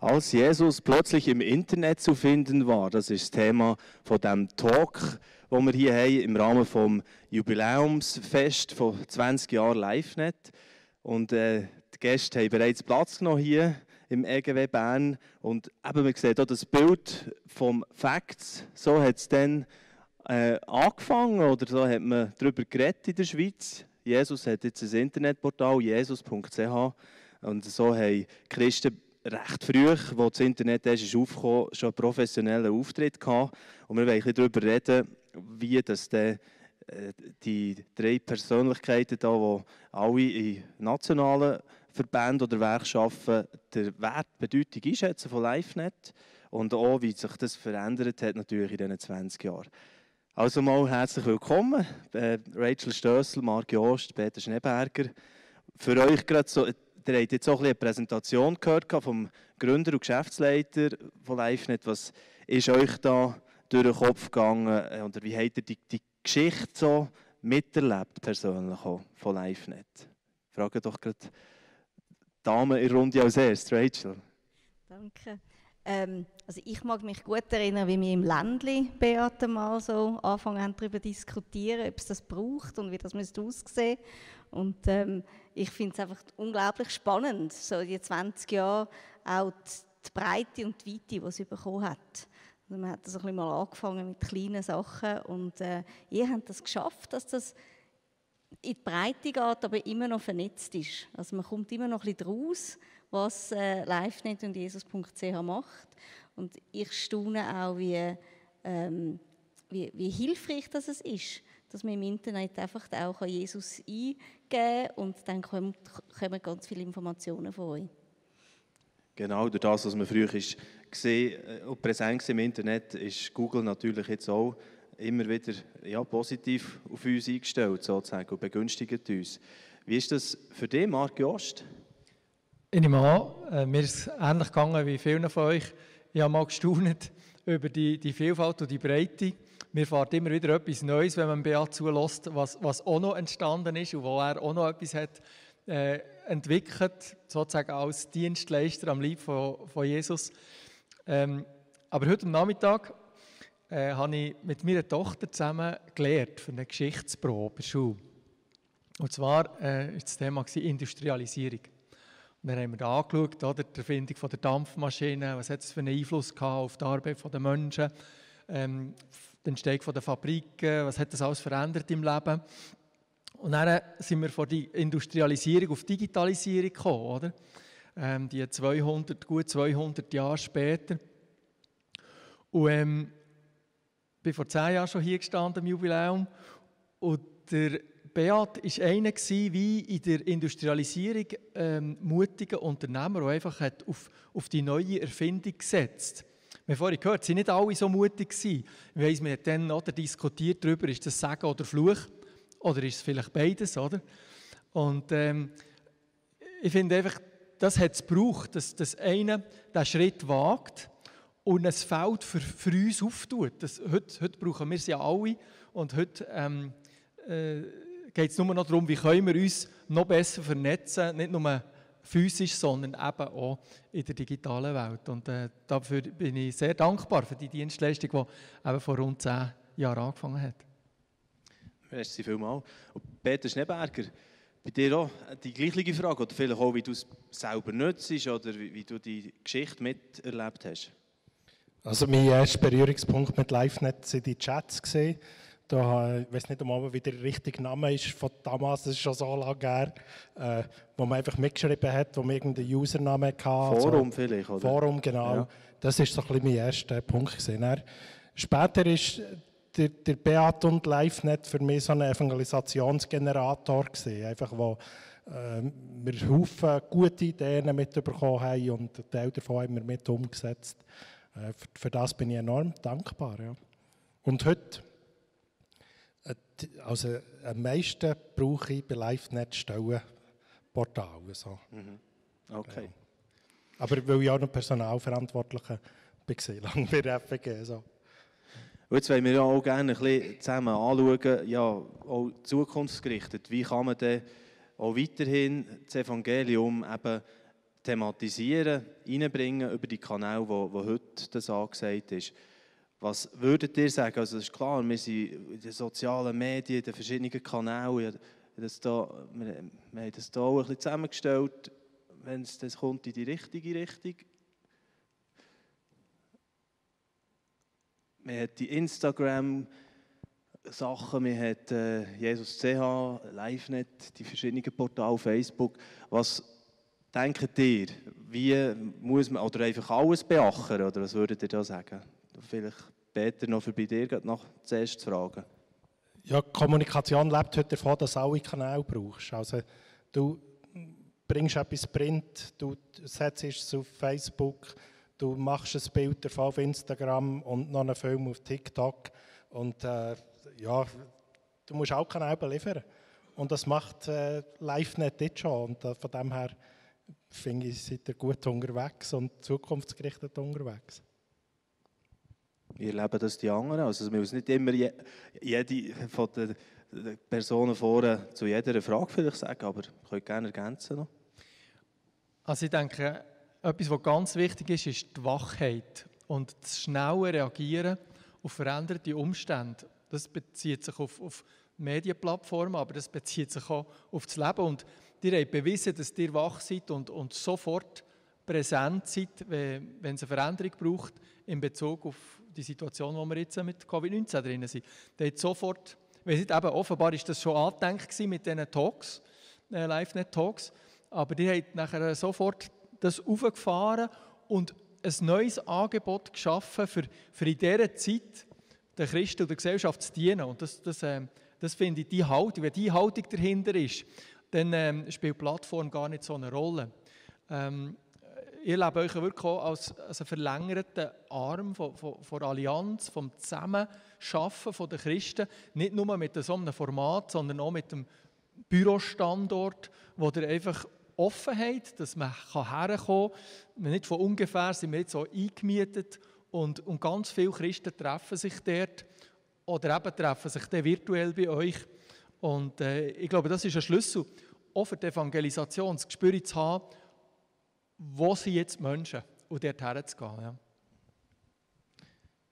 Als Jesus plötzlich im Internet zu finden war, das ist das Thema von dem Talk, wo wir hier haben im Rahmen vom Jubiläumsfest von 20 Jahren LiveNet. Und äh, die Gäste haben bereits Platz genommen hier im EGW Bern. Und eben, man sieht hier das Bild vom Facts. So hat es dann äh, angefangen oder so hat man darüber geredet in der Schweiz. Jesus hat jetzt ein Internetportal, jesus.ch. Und so haben Christen recht früh, als das Internet ist aufgekommen, schon einen professionellen Auftritt gehabt. Und wir wollen darüber reden, wie das dann, äh, die drei Persönlichkeiten, da, die alle in nationalen Verbänden oder Werkschaften den Wert, die Bedeutung einschätzen von LiveNet und auch, wie sich das verändert hat natürlich in diesen 20 Jahren. Also mal herzlich willkommen, äh, Rachel Stössel, Marc Jost, Peter Schneeberger. Für euch gerade so Ihr habt jetzt auch eine Präsentation gehört vom Gründer und Geschäftsleiter von LiveNet. Was ist euch da durch den Kopf gegangen äh, oder wie habt ihr die, die Geschichte so miterlebt, persönlich auch, von LiveNet? Frage doch gerade die Dame in Runde als erstes, Rachel. Danke. Ähm, also ich mag mich gut erinnern, wie wir im Ländli Beate mal so anfangen darüber diskutieren, ob es das braucht und wie das müsste aussehen. Und ähm, ich finde es einfach unglaublich spannend, so die 20 Jahre auch die, Breite und die Weite, die es bekommen hat. Also man hat das ein bisschen mal angefangen mit kleinen Sachen und äh, ihr habt das geschafft, dass das in die Breite geht, aber immer noch vernetzt ist. Also man kommt immer noch ein bisschen draus, was äh, LiveNet und Jesus.ch macht. Und ich staune auch, wie, ähm, wie, wie hilfreich das ist dass man im Internet einfach auch Jesus eingeben kann und dann kommen, kommen ganz viele Informationen von euch. Genau, durch das, was man früher gesehen äh, und präsent im Internet, ist Google natürlich jetzt auch immer wieder ja, positiv auf uns eingestellt sozusagen und begünstigt uns. Wie ist das für dich, Marc Jost? Ich nehme an, äh, mir ist es ähnlich gegangen wie vielen von euch. Ich habe mal gestaunt über die, die Vielfalt und die Breite mir fährt immer wieder etwas Neues, wenn man Beat zulässt, was, was auch noch entstanden ist und wo er auch noch etwas hat äh, entwickelt, sozusagen als Dienstleister am Lieb von, von Jesus. Ähm, aber heute am Nachmittag äh, habe ich mit meiner Tochter zusammen gelernt für eine Geschichtsprobe Schule. Und zwar äh, ist das Thema Industrialisierung. Dann haben wir da angeschaut, oder, die Erfindung der Dampfmaschine, was hat es für einen Einfluss gehabt auf die Arbeit der Menschen, ähm, die Entstehung der Fabriken, was hat das alles verändert im Leben. Und dann sind wir von der Industrialisierung auf Digitalisierung gekommen, oder? Ähm, die 200, gut 200 Jahre später. Und ähm, ich bin vor zehn Jahren schon hier gestanden im Jubiläum und der Beat war einer wie in der Industrialisierung ähm, mutiger Unternehmer, der einfach hat auf, auf die neue Erfindung gesetzt wir haben vorhin gehört, sie nicht alle so mutig gewesen. Ich wir haben dann oder, diskutiert darüber, ist das Segen oder Fluch? Oder ist es vielleicht beides, oder? Und ähm, ich finde einfach, das hat es gebraucht, dass, dass einer diesen Schritt wagt und ein Feld für, für uns auftut. Das, heute, heute brauchen wir es ja alle und heute ähm, äh, geht es nur noch darum, wie können wir uns noch besser vernetzen, nicht nur physisch, sondern eben auch in der digitalen Welt. Und äh, dafür bin ich sehr dankbar für die Dienstleistung, die eben vor rund zehn Jahren angefangen hat. Merci vielmals. Und Peter Schneeberger, bei dir auch die gleiche Frage, oder vielleicht auch, wie du es selber nutzt oder wie, wie du die Geschichte miterlebt hast? Also mein erster Berührungspunkt mit LiveNet sind die Chats gesehen. Da, ich weiß nicht einmal, wie der richtige Name ist von damals, das ist schon so lange her, äh, wo man einfach mitgeschrieben hat, wo man irgendeinen Username hatte. Forum also, vielleicht, oder? Forum, genau. Ja. Das ist so ein bisschen mein erster Punkt gewesen. Dann, später ist der, der Beat und LiveNet für mich so ein Evangelisationsgenerator gewesen, einfach wo äh, wir Haufen gute Ideen mitbekommen haben und ein Teil davon haben wir mit umgesetzt. Äh, für, für, das bin ich enorm dankbar. Ja. Und heute also am meisten brauche ich bei LiveNet Stellenportale. So. Mhm. Okay. Ja. Aber weil ich auch noch Personalverantwortlicher bin, lange bei FG. So. Und jetzt wollen wir ja auch gerne ein bisschen zusammen anschauen, ja, auch zukunftsgerichtet, wie kann man denn auch weiterhin das Evangelium eben thematisieren, reinbringen über die Kanäle, wo, wo heute das angesagt ist. Was würdet ihr sagen? Also es ist klar, wir sind in den sozialen Medien, in den verschiedenen Kanälen, das da, wir, wir haben das hier auch ein bisschen zusammengestellt, wenn es das kommt in die richtige Richtung. Man hat die Instagram-Sachen, man hat äh, Jesus CH, LiveNet, die verschiedenen Portale, Facebook. Was denkt ihr, wie muss man, oder einfach alles beachten, oder was würdet ihr da sagen? Vielleicht Peter noch für bei dir nach zuerst zu fragen. Ja, Kommunikation lebt heute davon, dass du alle Kanäle brauchst. Also du bringst etwas Print, du setzt es auf Facebook, du machst ein Bild davon auf Instagram und noch einen Film auf TikTok und äh, ja, du musst auch Kanäle liefern. Und das macht äh, LiveNet jetzt schon und äh, von dem her finde ich, seid ihr gut unterwegs und zukunftsgerichtet unterwegs. Wir erleben das die anderen. Also man muss nicht immer je, jede von den Personen vorne zu jeder Frage vielleicht sagen, aber ich könnte gerne ergänzen noch. Also ich denke, etwas, was ganz wichtig ist, ist die Wachheit und das schnelle Reagieren auf veränderte Umstände. Das bezieht sich auf, auf Medienplattformen, aber das bezieht sich auch auf das Leben. Und ihr habt bewiesen, dass ihr wach seid und, und sofort präsent seid, wenn, wenn es eine Veränderung braucht in Bezug auf die Situation, wo wir jetzt mit Covid-19 drin sind. Der hat sofort, weil eben, offenbar ist das schon angedenkt mit diesen Talks, äh, LiveNet-Talks, aber die haben nachher sofort das aufgefahren und ein neues Angebot geschaffen, für, für in dieser Zeit der Christen und der Gesellschaft zu dienen. Und das, das, äh, das finde ich die Haltung. Wenn die Haltung dahinter ist, dann ähm, spielt Plattform gar nicht so eine Rolle. Ähm, ihr lebt euch wirklich auch als, als einen verlängerten Arm von, von, von Allianz, vom Zusammenschaffen der Christen, nicht nur mit so einem Format, sondern auch mit dem Bürostandort, wo ihr einfach Offenheit, dass man herkommen kann. Nicht von ungefähr sind wir jetzt so eingemietet und, und ganz viele Christen treffen sich dort oder eben treffen sich dann virtuell bei euch. Und äh, ich glaube, das ist ein Schlüssel, auch für die Evangelisation, das Gespür zu haben, wo sind jetzt Menschen und dort herzugehen. Ja.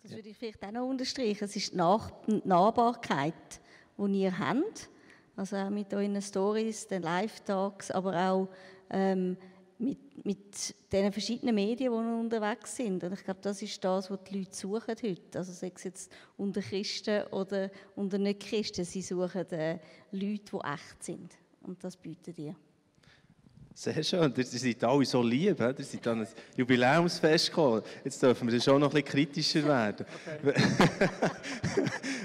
Das würde ich vielleicht auch noch unterstreichen. Es ist die, Nach die Nahbarkeit, die ihr habt. Also auch mit euren Stories, den Live-Talks, aber auch ähm, mit, mit den verschiedenen Medien, die unterwegs sind. Und ich glaube, das ist das, was die Leute suchen heute. Also sei es jetzt unter Christen oder unter Nicht-Christen, sie suchen äh, Leute, die echt sind. Und das bieten die. Sehr schön. Ihr seid alle so lieb. Ihr seid an ein Jubiläumsfest gekommen. Jetzt dürfen wir schon noch ein bisschen kritischer werden.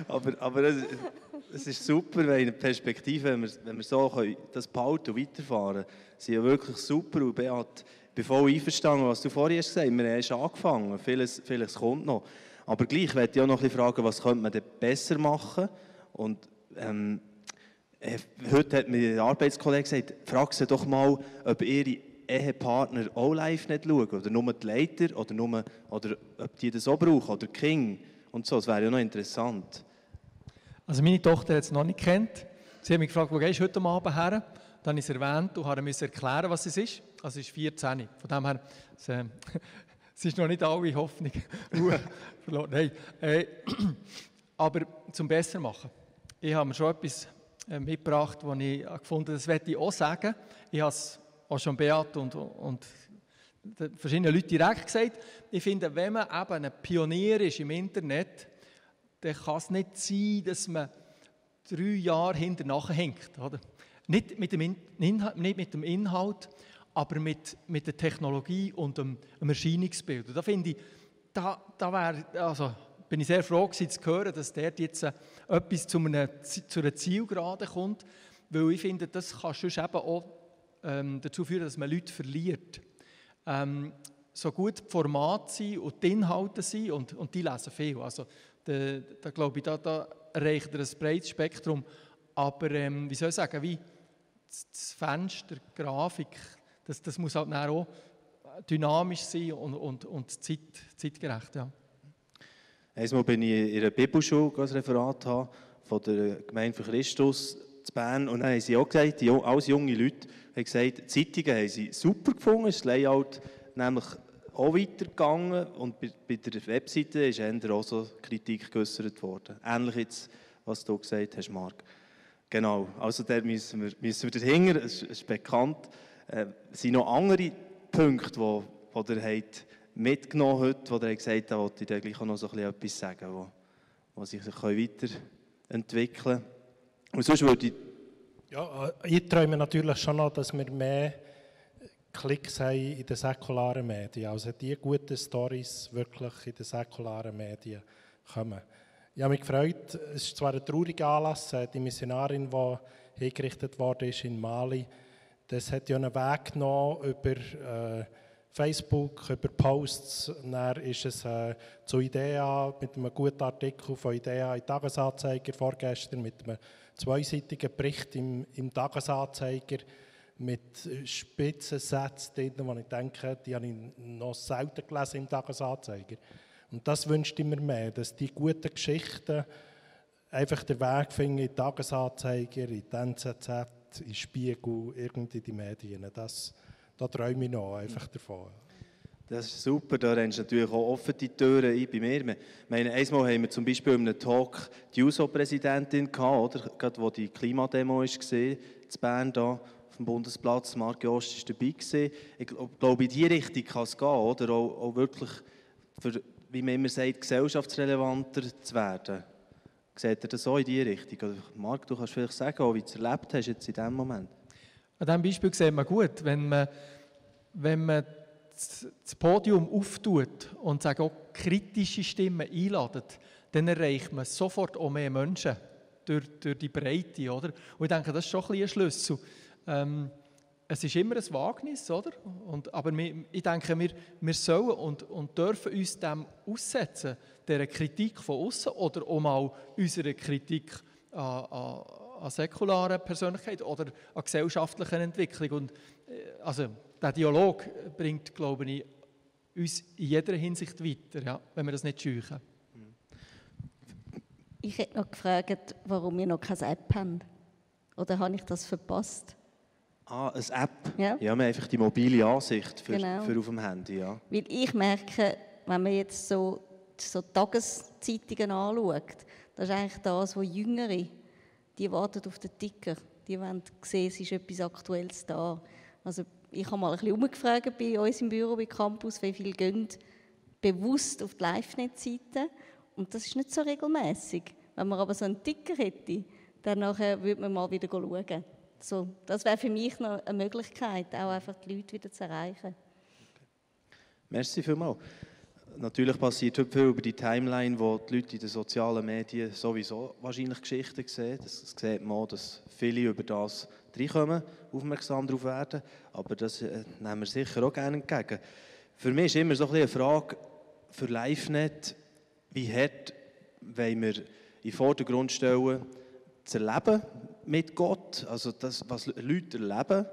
Okay. aber aber es, es, ist super, wenn eine Perspektive, wenn wir, wenn wir so können, das behalten und weiterfahren Sie sind ja wirklich super. Und Beat, ich bin voll einverstanden, was du vorhin hast gesagt hast. Wir haben erst angefangen. Vieles, vieles kommt noch. Aber gleich möchte ich auch noch ein bisschen fragen, was könnte man denn besser machen? Und ähm, äh, heute hat mir ein Arbeitskollege gesagt, frag sie doch mal, ob ihre Ehepartner auch live nicht schauen, oder nur die Leiter, oder, nur, oder ob die das auch brauchen, oder King und so. Das wäre ja noch interessant. Also meine Tochter hat es noch nicht kennt. Sie hat mich gefragt, wo gehst du heute Abend her? Dann habe ich es erwähnt und habe mir erklären, was es ist. Also es ist 14. Von dem her, es, äh, es ist noch nicht alle Hoffnung verloren. Nein. Äh, aber zum besser machen. Ich habe mir schon etwas äh, mitgebracht, wo ich gefunden habe, das werde ich auch sagen. Ich habe es auch schon Beat und, und verschiedene Leute direkt gesagt. Ich finde, wenn man eben ein Pionier ist im Internet, dann kann es nicht sein, dass man drei Jahre hängt. Oder? Nicht, mit dem Inhalt, nicht mit dem Inhalt, aber mit, mit der Technologie und dem, dem Erscheinungsbild. Und da finde ich, da, da wäre, also bin ich sehr froh gewesen, zu hören, dass dort jetzt äh, etwas zu einer, zu einer Zielgerade kommt, weil ich finde, das kann sonst eben auch ähm, dazu führen, dass man Leute verliert. Ähm, so gut die Formate sind und die Inhalte sind und, und die lesen viel. Also da, da glaube ich, da, da erreicht er ein breites Spektrum. Aber ähm, wie soll ich sagen, wie das Fenster, die Grafik, das, das muss halt auch dynamisch sein und, und, und zeit, zeitgerecht. Ja. Einmal bin ich in einer Bibelschule als Referat haben, von der Gemeinde für Christus. zu Bern und dann haben sie auch gesagt, die, alles junge Leute haben gesagt, die Zeitungen haben sie super gefunden, das Layout nämlich auch weitergegangen und bei, bei der Webseite ist eher auch so Kritik geäußert worden. Ähnlich jetzt, was du gesagt hast, Marc. Genau, also da müssen wir, müssen wir dahinter, es ist bekannt. Äh, es sind noch andere Punkte, die, die ihr habt mitgenommen heute, wo ihr gesagt habt, da wollte ich da gleich noch so ein bisschen etwas sagen, wo, wo sich weiterentwickeln können. Und sonst würde ich... Ja, äh, ich träume natürlich schon noch, dass wir mehr Klicks haben in den säkularen Medien. Also die guten Stories wirklich in den säkularen Medien kommen. Ich habe mich gefreut, es ist zwar ein trauriger Anlass, äh, die Missionarin, die hingerichtet worden ist in Mali, das hat ja einen Weg genommen über äh, Facebook, über Posts. Dann ist es äh, zu IDEA mit einem guten Artikel von IDEA im Tagesanzeiger vorgestern, mit einem zweiseitigen Bericht im, im Tagesanzeiger mit spitzen Sätzen drin, wo ich denke, die habe ich noch selten gelesen im Tagesanzeiger. Und das wünscht immer mehr, dass die guten Geschichten einfach den Weg finden in die Tagesanzeiger, in die NZZ, in Spiegel, irgendwie in die Medien. Das, da träume ich noch einfach davon. Das ist super, da rennst du natürlich auch offen die Türen ein bei mir. Ich meine, einmal haben wir zum Beispiel in einem Talk die USO-Präsidentin gehabt, oder? Gerade wo die Klimademo war, in Bern da auf dem Bundesplatz, Marc Jost war dabei. Gewesen. Ich glaube, in diese Richtung kann es gehen, oder? Auch, auch wirklich, für, wie man immer sagt, gesellschaftsrelevanter zu werden. Seht ihr das so in diese Richtung? Marc, du kannst vielleicht sagen, wie du es erlebt hast jetzt in diesem Moment. An diesem Beispiel sieht man gut, wenn man, wenn man das Podium auftut und sagt, auch kritische Stimmen einladet, dann erreicht man sofort auch mehr Menschen durch, durch die Breite. Oder? Und ich denke, das ist schon ein, ein Schlüssel. Ähm, es ist immer ein Wagnis, oder? Und, aber wir, ich denke, wir, wir sollen und, und dürfen uns dem aussetzen, dieser Kritik von außen oder auch mal unserer Kritik an, an, an säkularen Persönlichkeit oder an gesellschaftlichen Entwicklung. Und, äh, also, der Dialog bringt, glaube ich, uns in jeder Hinsicht weiter, ja, wenn wir das nicht scheuchen. Ich hätte noch gefragt, warum wir noch keine App haben. Oder habe ich das verpasst? Ah, eine App? Ja. Ja, wir haben einfach die mobile Ansicht für, genau. für auf dem Handy, ja. Weil ich merke, wenn man jetzt so, so Tageszeitungen anschaut, das ist eigentlich das, was Jüngere, die warten auf den Ticker. Die wollen sehen, es ist etwas Aktuelles da. Also ich habe mal ein bisschen umgefragt bei uns im Büro, bei Campus, wie viele gehen bewusst auf die Live-Net-Seite. Und das ist nicht so regelmäßig. Wenn man aber so einen Ticker hätte, dann würde man mal wieder schauen. So, das wäre für mich noch eine Möglichkeit, auch einfach die Leute wieder zu erreichen. Merci vielmals. Natürlich passiert heute viel über die Timeline, wo die Leute in den sozialen Medien sowieso wahrscheinlich Geschichten sehen. Das sieht man auch, dass viele über das reinkommen, aufmerksam darauf werden. Aber das äh, nehmen wir sicher auch gerne entgegen. Für mich ist immer so ein eine Frage für LiveNet, wie hart wollen wir in den Vordergrund stellen, zu erleben mit Gott, also das, was Leute erleben.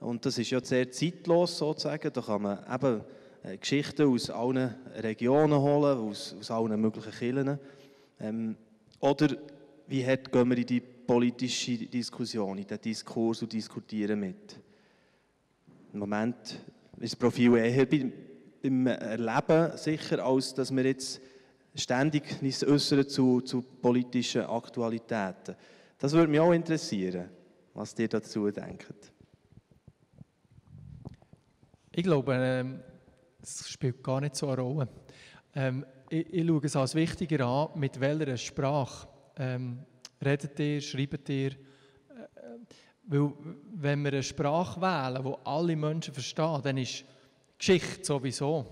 Und das ist ja sehr zeitlos sozusagen. Da kann man eben Geschichten aus allen Regionen holen, aus, aus allen möglichen Kirchen. Ähm, oder wie hart gehen wir in die politische Diskussion, in den Diskurs und diskutieren mit? Im Moment ist das Profil eher beim Erleben sicher, als dass wir jetzt ständig uns äußern zu, zu politischen Aktualitäten. Das würde mich auch interessieren, was ihr dazu denkt. Ich glaube, es spielt gar nicht so eine Rolle. Ähm, ich, ich, schaue es als wichtiger an, mit welcher Sprache ähm, redet ihr, schreibt ihr. Äh, weil, wenn wir eine Sprache wählen, die alle Menschen verstehen, dann ist Geschichte sowieso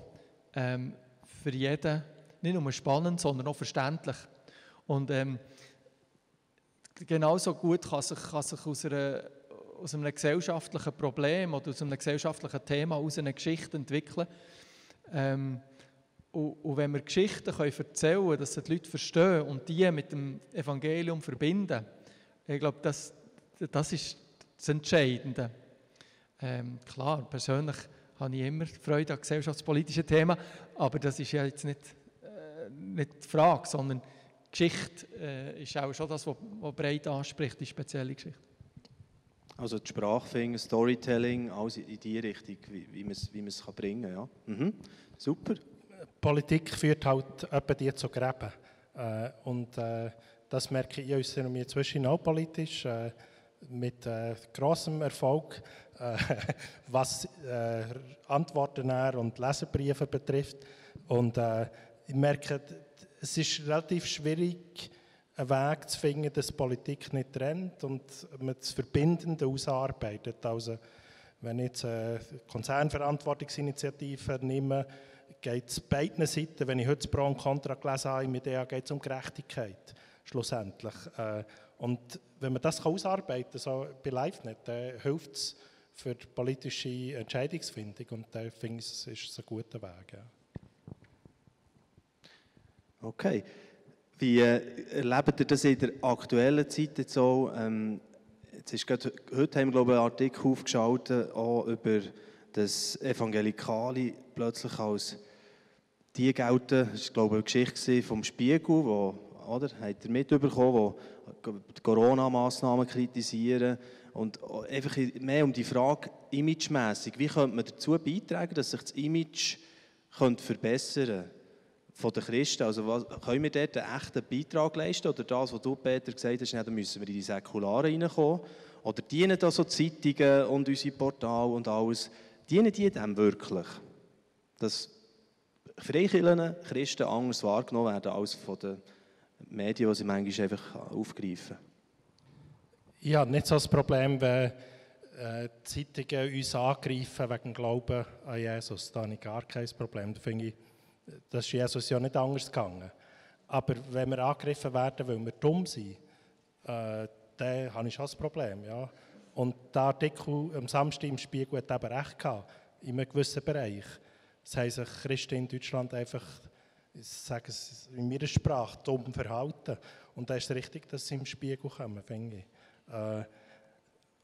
ähm, für jeden nicht nur spannend, sondern auch verständlich. Und ähm, genauso gut kann sich, kann sich aus, einer, aus einem gesellschaftlichen Problem oder aus einem gesellschaftlichen Thema aus einer Geschichte entwickeln. Ähm, und, und, wenn wir Geschichten können erzählen können, dass die Leute verstehen und die mit dem Evangelium verbinden, ich glaube, das, das ist das Entscheidende. Ähm, klar, persönlich habe ich immer Freude an gesellschaftspolitischen Themen, aber das ist ja jetzt nicht, äh, nicht die Frage, sondern Geschichte äh, ist auch schon das, was breit anspricht, die spezielle Geschichte. Also die Sprachfinger, Storytelling, alles in die Richtung, wie, man es wie bringen kann. Ja. Mhm. Super. Politik führt halt etwa die zu Gräben. Äh, und äh, das merke ich uns zwischen auch politisch äh, mit äh, großem Erfolg, äh, was äh, Antworten und Leserbriefe betrifft. Und ich merke, es ist relativ schwierig, einen Weg zu finden, dass Politik nicht trennt und man das Verbindende ausarbeitet. Also, wenn ich jetzt eine Konzernverantwortungsinitiative nehme, geht es beiden Seiten, wenn ich heute Pro und Contra gelesen habe, mit der geht es um Gerechtigkeit, schlussendlich. Äh, und wenn man das ausarbeiten kann, so bei LiveNet, dann hilft es für die politische Entscheidungsfindung und da finde ich, es ist ein guter Weg. Ja. Okay. Wie äh, erlebt ihr das in der aktuellen Zeit jetzt so? Ähm, jetzt ist gerade, heute haben wir glaube ich, einen Artikel aufgeschaltet auch über das Evangelikale plötzlich als die gelten, das war glaube ich eine Geschichte vom Spiegel, wo, oder, habt ihr mitbekommen, wo die Corona-Massnahmen kritisieren und einfach mehr um die Frage imagemässig, wie könnte man dazu beitragen, dass sich das Image könnte verbessern könnte von den Christen. Also was, können wir dort einen echten Beitrag leisten? Oder das, was du, Peter, gesagt hast, dann müssen wir in die Säkularen reinkommen? Oder dienen da so Zeitungen und unsere Portale und alles, dienen die dem wirklich? Dass Freikirchen, Christen anders wahrgenommen werden als von den Medien, die sie manchmal einfach aufgreifen? Ja, nicht so das Problem, wenn äh, Zeitungen uns angreifen wegen Glauben an Jesus. Da habe ich gar kein Problem. Da finde ich, das ist Jesus ja nicht anders gegangen. Aber wenn wir angegriffen werden, weil wir dumm sind, äh, dann habe ich schon ein Problem. Ja. Und der Artikel am Samstag im Spiegel hat eben recht gehabt, in einem gewissen Bereich. Das haben sich Christen in Deutschland einfach, ich sage es in meiner Sprache, dumm verhalten. Und da ist es richtig, dass sie im Spiegel kommen, finde ich. Äh,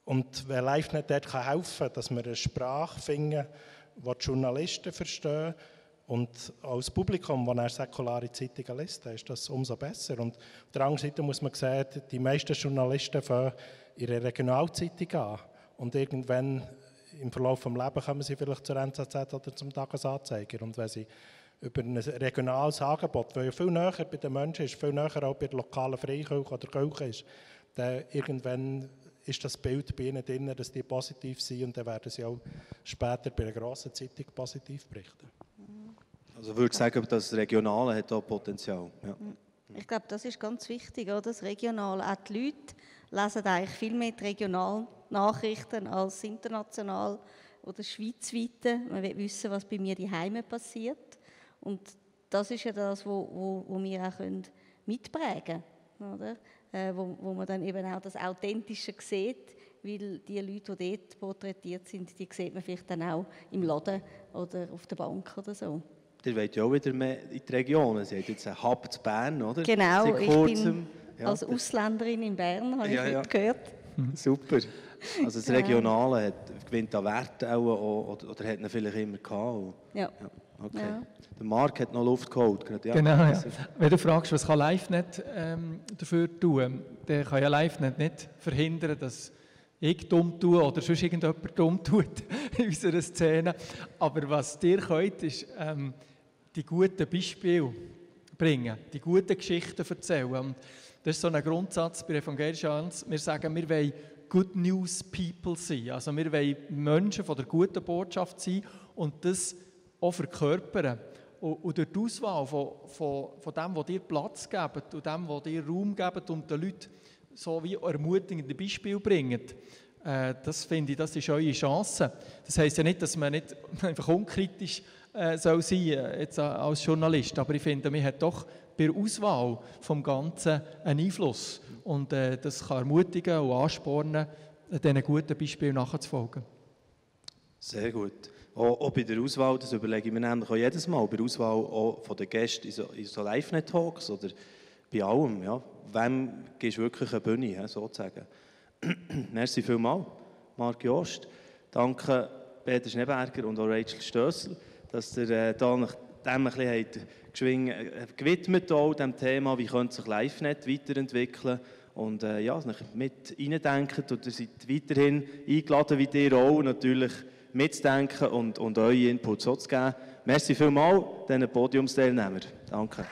und wer live nicht dort kann helfen dass wir eine Sprache finden, die die Journalisten verstehen, und als Publikum, das er säkulare Zeitungen liest, ist das umso besser. Und auf der anderen Seite muss man sehen, die meisten Journalisten fangen ihre Regionalzeitung an. Und irgendwann im Verlauf des Lebens kommen sie vielleicht zur NZZ oder zum Tagesanzeiger. Und wenn sie über ein regionales Angebot, das ja viel näher bei den Menschen ist, viel näher auch bei der lokalen Freikirche oder Kirche ist, dann irgendwann ist das Bild bei ihnen drin, dass die positiv sind und dann werden sie auch später bei einer grossen Zeitung positiv berichten. Also würde ich sagen, das Regionale hat auch Potenzial. Ja. Ich glaube, das ist ganz wichtig, oder? das Regionale. Auch die Leute lesen eigentlich viel mehr die regionalen Nachrichten als international oder schweizweite. Man will wissen, was bei mir die Heime passiert. Und das ist ja das, wo, wo, wo wir auch können mitprägen können. Äh, wo, wo man dann eben auch das Authentische sieht, weil die Leute, die dort porträtiert sind, die sieht man vielleicht dann auch im Laden oder auf der Bank oder so. Ihr wollt ja auch wieder mehr in die Regionen. Sie hat jetzt einen Hub zu Bern, oder? Genau, ich bin ja, als Ausländerin in Bern, habe ja, ich ja. gehört. Mhm. Super. Also das Regionale hat, gewinnt an Wert auch, oder, oder hat ihn vielleicht immer gehabt? Ja. ja. Okay. Ja. Der Marc hat noch Luft geholt. Ja. Genau, ja. Wenn du fragst, was kann LiveNet ähm, dafür tun, dann kann ja LiveNet nicht verhindern, dass ich dumm tue oder sonst irgendjemand dumm tut in unserer Szene. Aber was dir könnt, ist ähm, die guten Beispiele bringen, die guten Geschichten erzählen. Und das ist so ein Grundsatz bei Evangelischen Hans. Wir sagen, wir wollen Good News People sein. Also wir wollen Menschen von der guten Botschaft sein und das auch verkörpern. Und, durch die Auswahl von, von, von dem, was dir Platz gibt und dem, was dir Raum gibt und den Leuten so wie ermutigende Beispiele bringen, äh, das finde ich, das ist eure Chance. Das heisst ja nicht, dass man nicht einfach unkritisch äh, soll sein äh, jetzt als Journalist. Aber ich finde, man hat doch bei der Auswahl vom Ganzen einen Einfluss. Und äh, das kann ermutigen und anspornen, diesen guten Beispielen nachzufolgen. Sehr gut. Auch, auch, bei der Auswahl, das überlege ich mir nämlich auch jedes Mal, bei der Auswahl auch von den Gästen in so, so Live-Net-Talks oder bei allem. Ja. Wem gibst du wirklich eine Bühne, sozusagen? Merci vielmals, Marc Jost. Danke Peter Schneeberger und auch Rachel Stössel dass ihr äh, da dem ein bisschen geschwing, äh, gewidmet, auch dem Thema, wie könnte sich LiveNet weiterentwickeln und äh, ja, mit reindenken und ihr seid weiterhin eingeladen, wie ihr auch, natürlich mitzudenken und, und eure Inputs so zu geben. Merci vielmals diesen Podiumsteilnehmern. Danke.